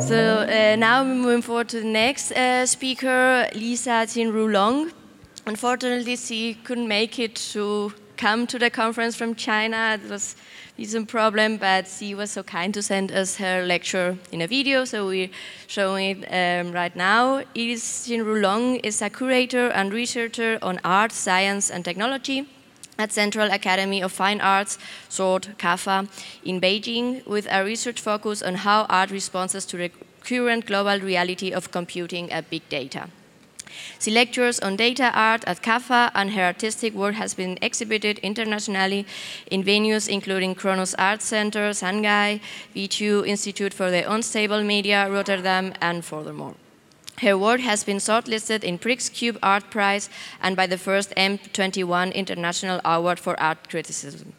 So uh, now we're moving forward to the next uh, speaker, Lisa Jinru Long. Unfortunately, she couldn't make it to come to the conference from China. It was visa problem, but she was so kind to send us her lecture in a video, so we're showing it um, right now. Iris Jinru Long is a curator and researcher on art, science, and technology at Central Academy of Fine Arts, short CAFA, in Beijing, with a research focus on how art responds to the current global reality of computing and big data. She lectures on data art at CAFA, and her artistic work has been exhibited internationally in venues including Chronus Art Center, Shanghai, V2 Institute for the Unstable Media, Rotterdam, and furthermore. Her work has been shortlisted in Prix Cube Art Prize and by the first M21 International Award for Art Criticism.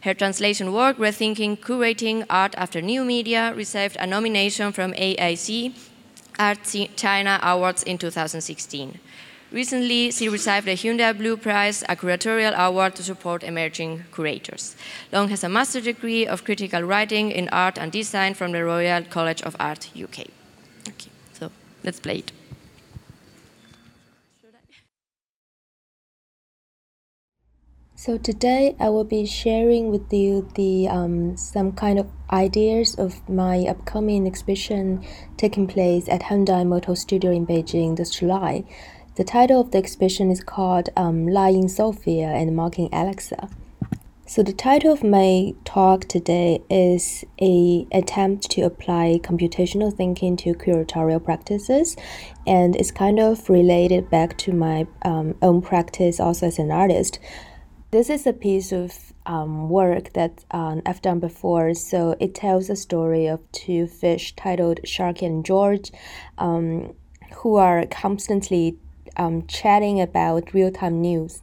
Her translation work, Rethinking Curating Art After New Media, received a nomination from AAC Art China Awards in 2016. Recently, she received the Hyundai Blue Prize, a curatorial award to support emerging curators. Long has a master's degree of critical writing in art and design from the Royal College of Art, UK. Let's play it. So today I will be sharing with you the um, some kind of ideas of my upcoming exhibition taking place at Hyundai Motor Studio in Beijing this July. The title of the exhibition is called um, Lying Sophia and Mocking Alexa. So the title of my talk today is a attempt to apply computational thinking to curatorial practices, and it's kind of related back to my um, own practice also as an artist. This is a piece of um, work that um, I've done before. So it tells the story of two fish titled Sharky and George, um, who are constantly um, chatting about real time news.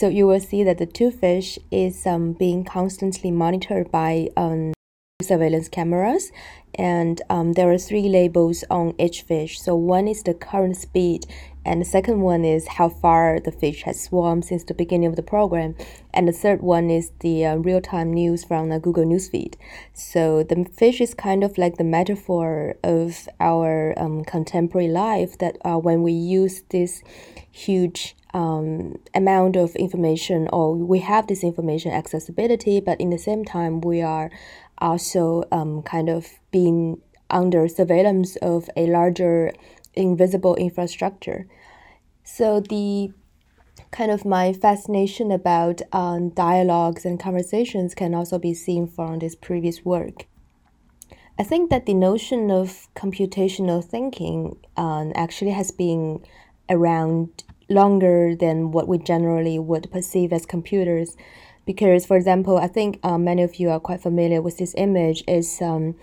So you will see that the two fish is um, being constantly monitored by um, surveillance cameras and um, there are three labels on each fish. So one is the current speed, and the second one is how far the fish has swum since the beginning of the program, and the third one is the uh, real-time news from the Google Newsfeed. So the fish is kind of like the metaphor of our um, contemporary life. That uh, when we use this huge um, amount of information or we have this information accessibility but in the same time we are also um, kind of being under surveillance of a larger invisible infrastructure. So the kind of my fascination about um, dialogues and conversations can also be seen from this previous work. I think that the notion of computational thinking um, actually has been around longer than what we generally would perceive as computers. Because, for example, I think uh, many of you are quite familiar with this image. Is um,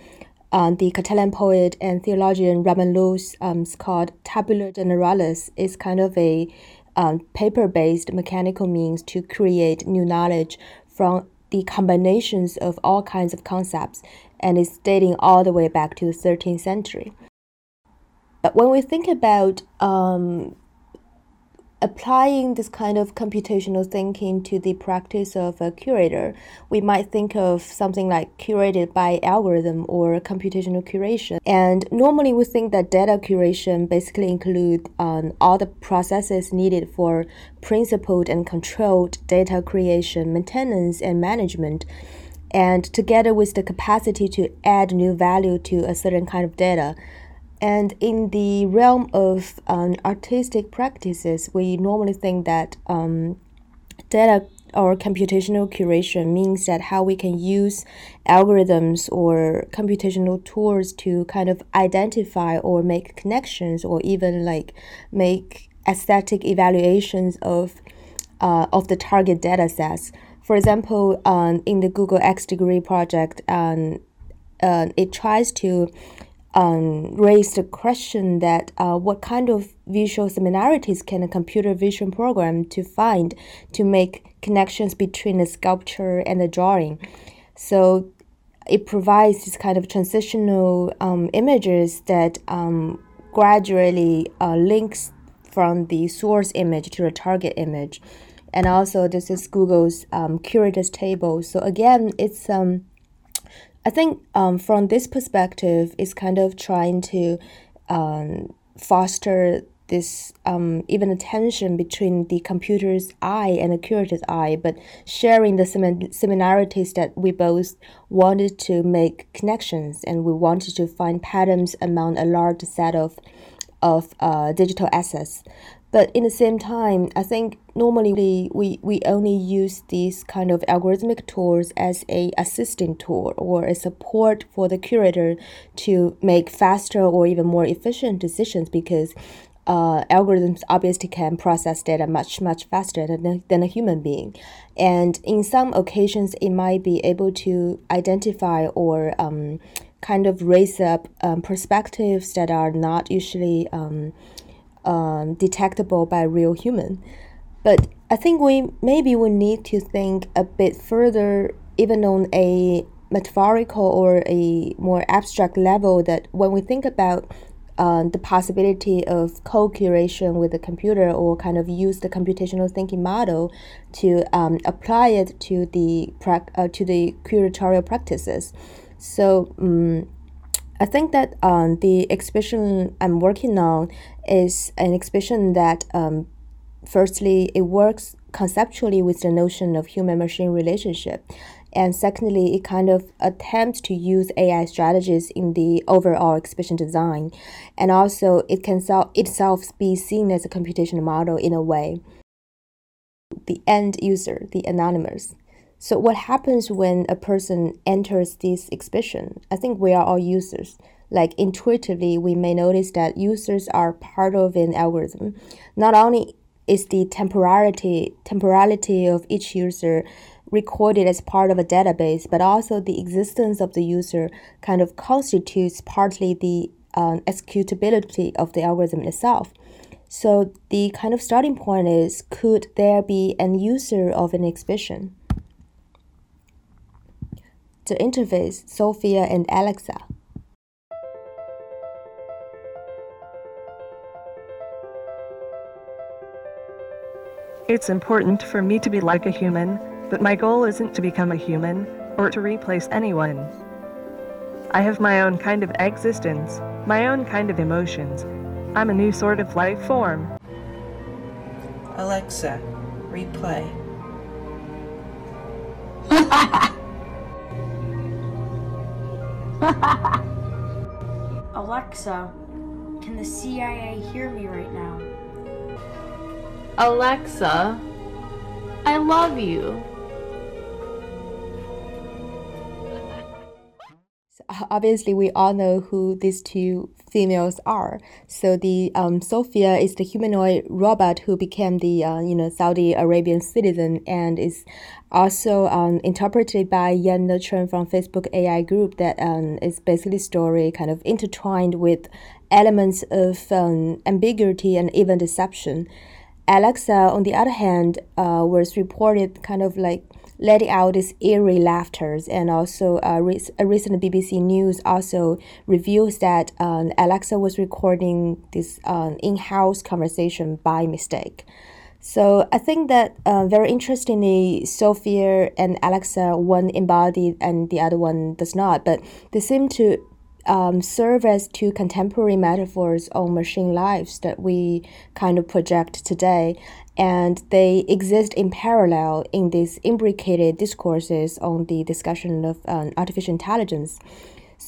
uh, the Catalan poet and theologian Ramon Llull um, called tabula generalis. is kind of a um, paper-based mechanical means to create new knowledge from the combinations of all kinds of concepts, and is dating all the way back to the 13th century. But when we think about um, applying this kind of computational thinking to the practice of a curator, we might think of something like curated by algorithm or computational curation. And normally we think that data curation basically include um, all the processes needed for principled and controlled data creation, maintenance, and management. And together with the capacity to add new value to a certain kind of data, and in the realm of um, artistic practices, we normally think that um, data or computational curation means that how we can use algorithms or computational tools to kind of identify or make connections or even like make aesthetic evaluations of uh, of the target data sets. For example, um, in the Google X degree project, um, uh, it tries to um, raised the question that uh, what kind of visual similarities can a computer vision program to find to make connections between a sculpture and a drawing. So it provides this kind of transitional um, images that um, gradually uh, links from the source image to the target image. And also, this is Google's um, curators table. So again, it's um, I think um, from this perspective, it's kind of trying to um, foster this um, even a tension between the computer's eye and the curator's eye, but sharing the sim- similarities that we both wanted to make connections and we wanted to find patterns among a large set of of uh, digital assets. But in the same time, I think normally we, we only use these kind of algorithmic tools as a assisting tool or a support for the curator to make faster or even more efficient decisions because uh, algorithms obviously can process data much much faster than, than a human being. And in some occasions it might be able to identify or um, kind of raise up um, perspectives that are not usually um, um, detectable by real human. But I think we maybe we need to think a bit further, even on a metaphorical or a more abstract level. That when we think about uh, the possibility of co-curation with the computer or kind of use the computational thinking model to um, apply it to the uh, to the curatorial practices. So. Um, I think that um, the exhibition I'm working on is an exhibition that, um, firstly, it works conceptually with the notion of human machine relationship. And secondly, it kind of attempts to use AI strategies in the overall exhibition design. And also, it can self, itself be seen as a computational model in a way. The end user, the anonymous, so what happens when a person enters this exhibition? I think we are all users. Like intuitively, we may notice that users are part of an algorithm. Not only is the temporality temporality of each user recorded as part of a database, but also the existence of the user kind of constitutes partly the um, executability of the algorithm itself. So the kind of starting point is could there be an user of an exhibition? The interface Sophia and Alexa. It's important for me to be like a human, but my goal isn't to become a human or to replace anyone. I have my own kind of existence, my own kind of emotions. I'm a new sort of life form. Alexa, replay. Alexa, can the CIA hear me right now? Alexa, I love you. obviously we all know who these two females are. So the um, Sophia is the humanoid robot who became the uh, you know Saudi Arabian citizen and is also um, interpreted by Yann LeCun from Facebook AI group that um, is basically story kind of intertwined with elements of um, ambiguity and even deception. Alexa, on the other hand, uh, was reported kind of like letting out these eerie laughters. And also, uh, a recent BBC News also reveals that um, Alexa was recording this um, in-house conversation by mistake. So I think that uh, very interestingly, Sophia and Alexa, one embodied and the other one does not, but they seem to um, serve as two contemporary metaphors on machine lives that we kind of project today and they exist in parallel in these imbricated discourses on the discussion of um, artificial intelligence.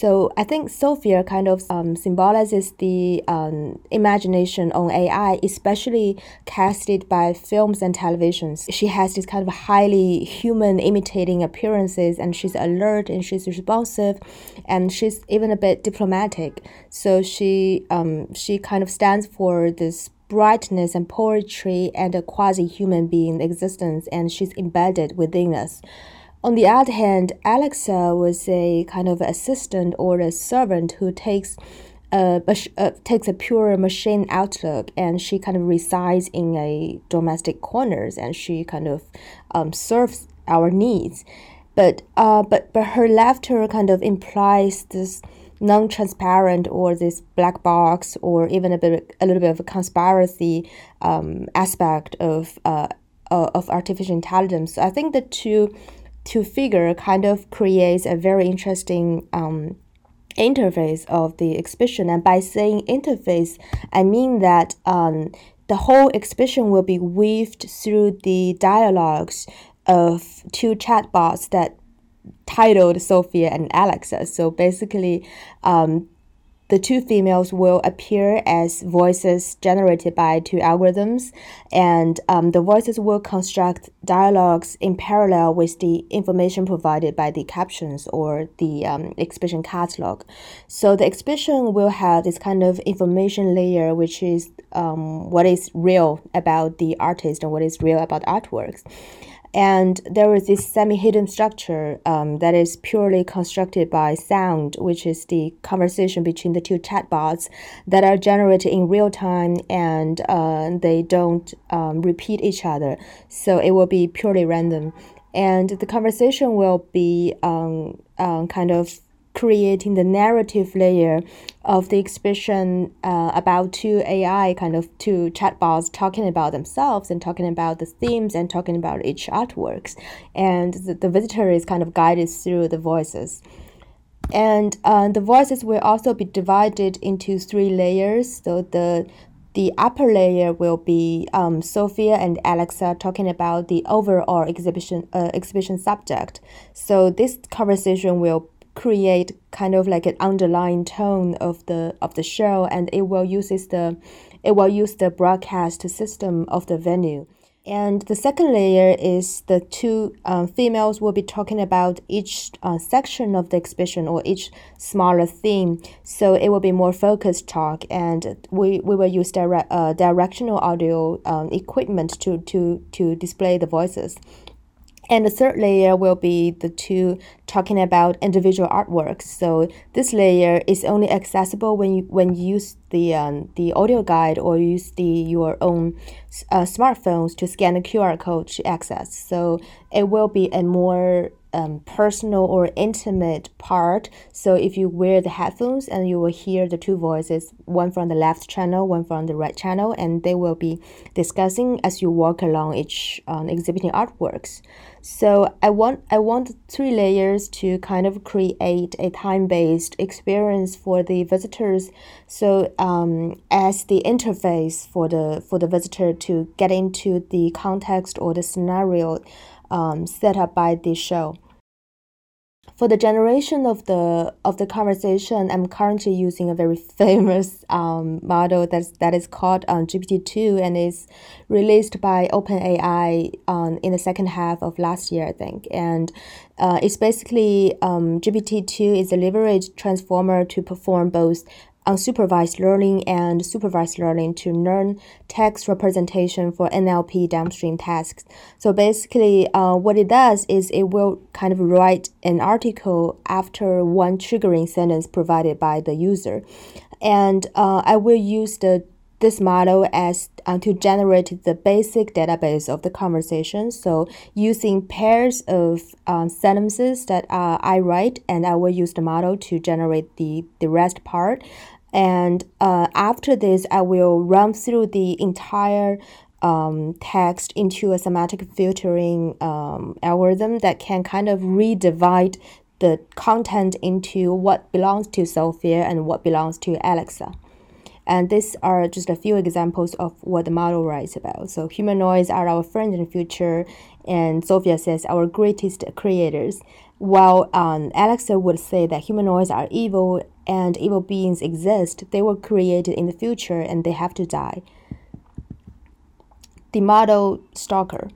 So I think Sophia kind of um, symbolizes the um, imagination on AI, especially casted by films and televisions. She has this kind of highly human imitating appearances, and she's alert and she's responsive, and she's even a bit diplomatic. So she um, she kind of stands for this brightness and poetry and a quasi human being existence, and she's embedded within us. On the other hand, Alexa was a kind of assistant or a servant who takes a, uh, takes a pure machine outlook and she kind of resides in a domestic corners and she kind of um, serves our needs. But, uh, but, but her laughter kind of implies this non-transparent or this black box or even a bit a little bit of a conspiracy um, aspect of uh, of artificial intelligence. So I think the two two figure kind of creates a very interesting um, interface of the exhibition. And by saying interface, I mean that um, the whole exhibition will be weaved through the dialogues of two chatbots that titled Sophia and Alexa. So basically, um, the two females will appear as voices generated by two algorithms, and um, the voices will construct dialogues in parallel with the information provided by the captions or the um, exhibition catalog. So the exhibition will have this kind of information layer, which is um, what is real about the artist and what is real about artworks. And there is this semi hidden structure um, that is purely constructed by sound, which is the conversation between the two chatbots that are generated in real time and uh, they don't um, repeat each other. So it will be purely random. And the conversation will be um, um kind of creating the narrative layer of the exhibition uh, about two AI kind of two chatbots talking about themselves and talking about the themes and talking about each artworks. And the, the visitor is kind of guided through the voices. And uh, the voices will also be divided into three layers. So the the upper layer will be um, Sophia and Alexa talking about the overall exhibition uh, exhibition subject. So this conversation will create kind of like an underlying tone of the of the show and it will uses the it will use the broadcast system of the venue and the second layer is the two uh, females will be talking about each uh, section of the exhibition or each smaller theme. So it will be more focused talk, and we, we will use direct, uh, directional audio um, equipment to, to, to display the voices. And the third layer will be the two talking about individual artworks. So this layer is only accessible when you when you use the um, the audio guide or use the your own uh, smartphones to scan the QR code to access. So it will be a more um, personal or intimate part. So if you wear the headphones and you will hear the two voices, one from the left channel, one from the right channel, and they will be discussing as you walk along each um, exhibiting artworks. So I want I want three layers to kind of create a time-based experience for the visitors. So um, as the interface for the for the visitor to get into the context or the scenario um, set up by the show. For the generation of the of the conversation, I'm currently using a very famous um, model that's, that is called um, GPT-2 and is released by OpenAI um, in the second half of last year, I think. And uh, it's basically um, GPT-2 is a leveraged transformer to perform both unsupervised learning and supervised learning to learn text representation for NLP downstream tasks. So basically, uh, what it does is it will kind of write an article after one triggering sentence provided by the user. And uh, I will use the this model as uh, to generate the basic database of the conversation. So using pairs of um, sentences that uh, I write, and I will use the model to generate the, the rest part. And uh, after this, I will run through the entire um, text into a semantic filtering um, algorithm that can kind of redivide the content into what belongs to Sophia and what belongs to Alexa. And these are just a few examples of what the model writes about. So humanoids are our friends in the future, and Sophia says our greatest creators. While um, Alexa would say that humanoids are evil and evil beings exist, they were created in the future and they have to die. The model stalker.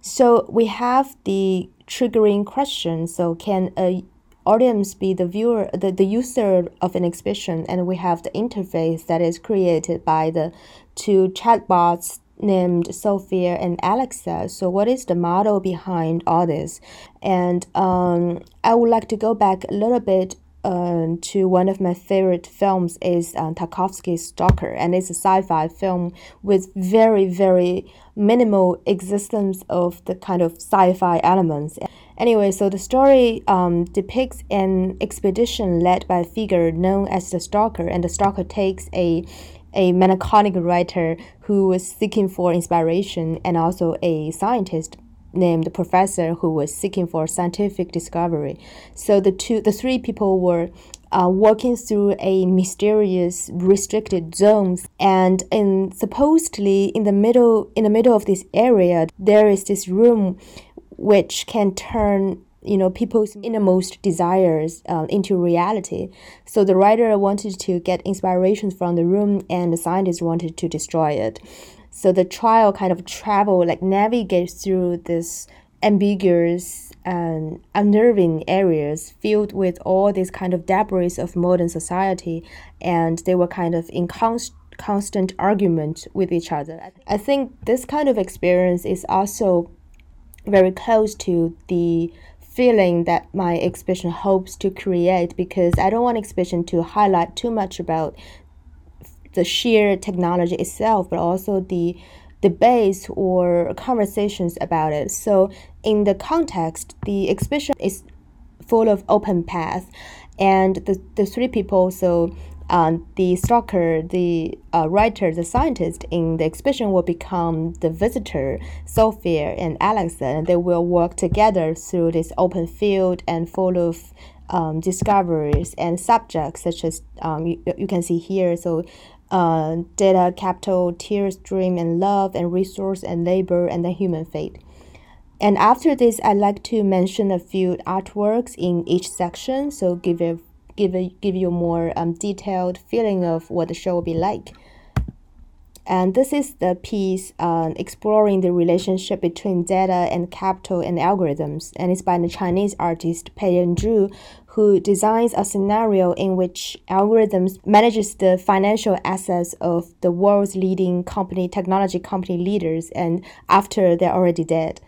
So we have the triggering question. So can a audience be the viewer, the, the user of an exhibition, and we have the interface that is created by the two chatbots named Sophia and Alexa. So, what is the model behind all this? And um, I would like to go back a little bit uh, to one of my favorite films is uh, Tarkovsky's Stalker, and it's a sci-fi film with very very minimal existence of the kind of sci-fi elements. Anyway, so the story um, depicts an expedition led by a figure known as the Stalker, and the Stalker takes a a melancholic writer who was seeking for inspiration and also a scientist named the professor who was seeking for scientific discovery. So the two, the three people were uh, walking through a mysterious restricted zones and in supposedly in the middle in the middle of this area there is this room which can turn you know people's innermost desires uh, into reality. So the writer wanted to get inspirations from the room and the scientist wanted to destroy it. So the trial kind of travel like navigates through this ambiguous and unnerving areas filled with all these kind of debris of modern society and they were kind of in const- constant argument with each other. I think this kind of experience is also very close to the feeling that my exhibition hopes to create because I don't want exhibition to highlight too much about the sheer technology itself, but also the debates or conversations about it. So in the context, the exhibition is full of open paths and the, the three people so um, the stalker, the uh, writer, the scientist in the exhibition will become the visitor, Sophia and Alex, and they will work together through this open field and full of um, discoveries and subjects such as um, you, you can see here. So, uh, data, capital, tears, dream, and love, and resource and labor, and the human fate. And after this, I'd like to mention a few artworks in each section, so give a give a, give you more um, detailed feeling of what the show will be like. And this is the piece uh, exploring the relationship between data and capital and algorithms. And it's by the Chinese artist Pei Peiyan Zhu, who designs a scenario in which algorithms manages the financial assets of the world's leading company, technology company leaders, and after they're already dead.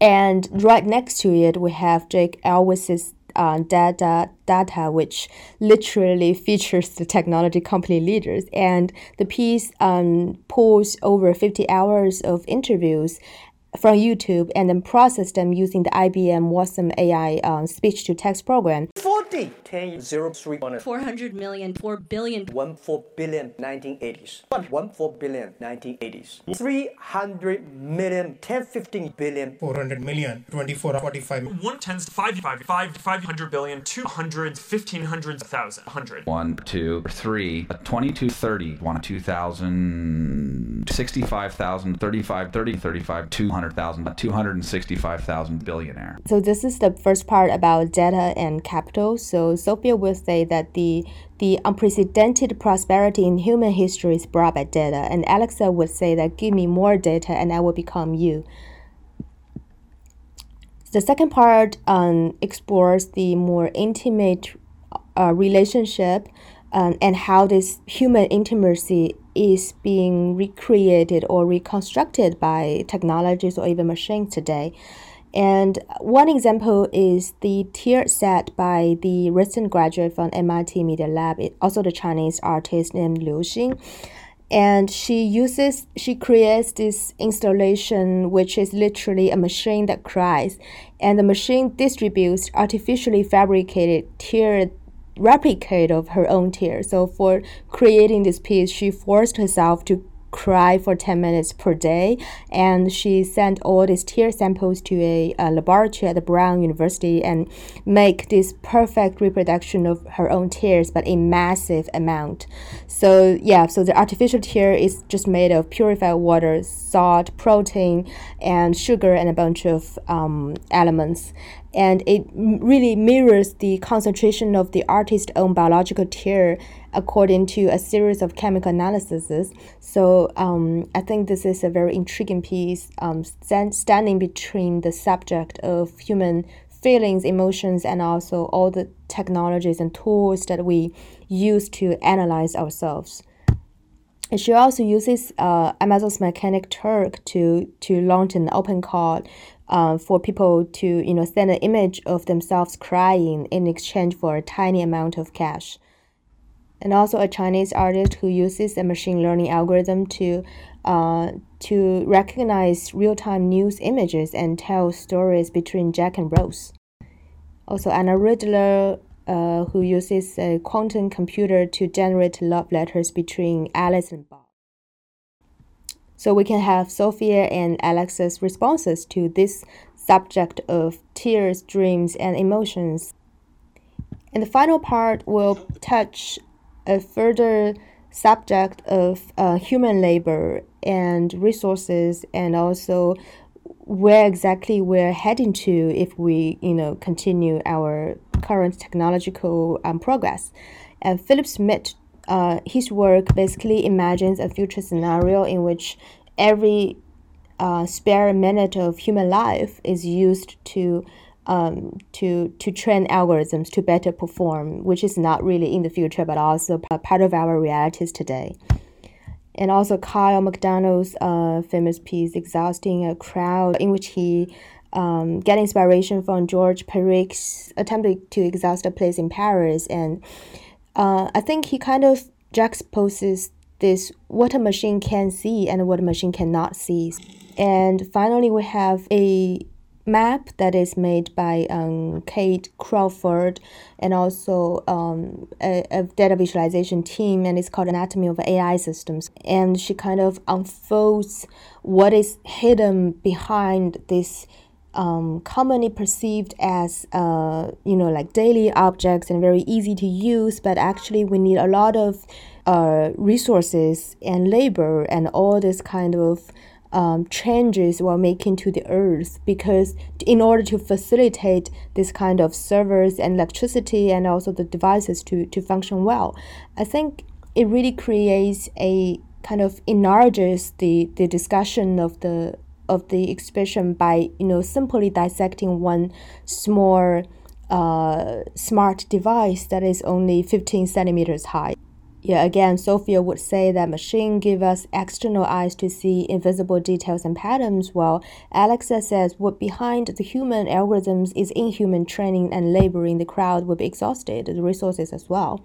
And right next to it, we have Jake Elwes's uh, data data which literally features the technology company leaders and the piece um, pulls over 50 hours of interviews from YouTube and then process them using the IBM Watson AI um, speech to text program. 40, 10, 0, 3, 400 million, 4 billion, 1, 4 billion, 1980s. 1, 1, 4 billion, 1980s. 300 million, 10, 15 billion. 400 million, 24, 45. 1 tens, 5, 5, 5, 500 billion, 200, 1500, 1000, 100. 1, 2, 3, 22, 30, 1, 2000, 65,000, 35, 30, 35, 200,000, 265,000 billionaire. So this is the first part about data and capital. So Sophia will say that the the unprecedented prosperity in human history is brought by data, and Alexa would say that give me more data and I will become you. The second part um, explores the more intimate uh, relationship um, and how this human intimacy is being recreated or reconstructed by technologies or even machines today. And one example is the tear set by the recent graduate from MIT Media Lab, also the Chinese artist named Liu Xin. And she uses, she creates this installation, which is literally a machine that cries. And the machine distributes artificially fabricated tear replicate of her own tears. So for creating this piece, she forced herself to cry for 10 minutes per day. And she sent all these tear samples to a, a, laboratory at the brown university and make this perfect reproduction of her own tears but in massive amount. So yeah so the artificial tear is just made of purified water salt protein and sugar and a bunch of um, elements. And it really mirrors the concentration of the artist's own biological tear according to a series of chemical analyses. So um, I think this is a very intriguing piece, um, stand, standing between the subject of human feelings, emotions, and also all the technologies and tools that we use to analyze ourselves. And she also uses uh, Amazon's Mechanic Turk to to launch an open call uh, for people to you know send an image of themselves crying in exchange for a tiny amount of cash. And also a Chinese artist who uses a machine learning algorithm to uh, to recognize real-time news images and tell stories between Jack and Rose. Also, Anna Ridler, uh, who uses a quantum computer to generate love letters between Alice and Bob. So we can have Sophia and Alex's responses to this subject of tears, dreams, and emotions. And the final part will touch a further subject of uh, human labor and resources and also where exactly we're heading to if we you know continue our current technological um, progress. And philip smith uh, his work basically imagines a future scenario in which every uh, spare minute of human life is used to um, to to train algorithms to better perform, which is not really in the future, but also part of our realities today. And also Kyle McDonald's uh, famous piece, "Exhausting a Crowd," in which he um, get inspiration from George Perec's attempt to exhaust a place in Paris, and uh, I think he kind of juxtaposes this what a machine can see and what a machine cannot see. And finally, we have a map that is made by um, Kate Crawford and also um, a, a, data visualization team, and it's called Anatomy of AI Systems. And she kind of unfolds what is hidden behind this. Um, commonly perceived as uh, you know like daily objects and very easy to use but actually we need a lot of uh, resources and labor and all this kind of um, changes we're making to the earth because in order to facilitate this kind of servers and electricity and also the devices to, to function well i think it really creates a kind of enlarges the, the discussion of the of the expression by you know simply dissecting one small uh, smart device that is only 15 centimeters high yeah, again, Sophia would say that machine give us external eyes to see invisible details and patterns, while Alexa says what behind the human algorithms is inhuman training and laboring. The crowd will be exhausted, the resources as well.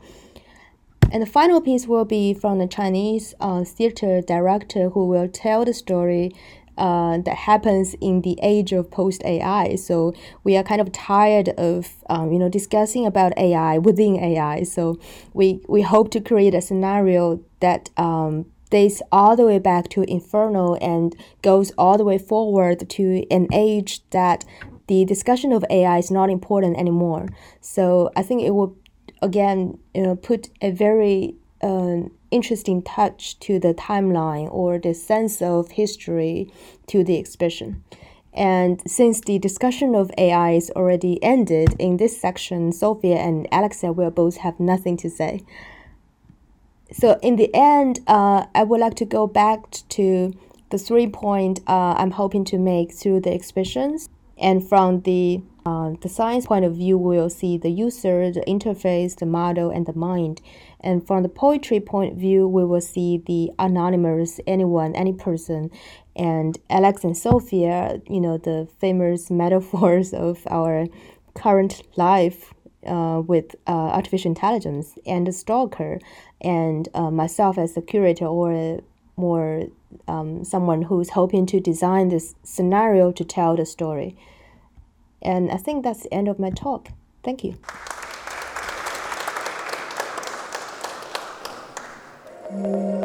And the final piece will be from the Chinese uh, theater director who will tell the story uh, that happens in the age of post AI. So we are kind of tired of um, you know discussing about AI within AI. So we we hope to create a scenario that um, dates all the way back to Inferno and goes all the way forward to an age that the discussion of AI is not important anymore. So I think it will again you know put a very uh, interesting touch to the timeline or the sense of history to the exhibition. And since the discussion of AI is already ended in this section, Sophia and Alexa will both have nothing to say. So in the end, uh, I would like to go back to the three point uh, I'm hoping to make through the exhibitions And from the uh, the science point of view, we will see the user, the interface, the model, and the mind. And from the poetry point of view, we will see the anonymous, anyone, any person. And Alex and Sophia, you know, the famous metaphors of our current life uh, with uh, artificial intelligence, and the stalker, and uh, myself as a curator or more um, someone who's hoping to design this scenario to tell the story. And I think that's the end of my talk. Thank you. Mm.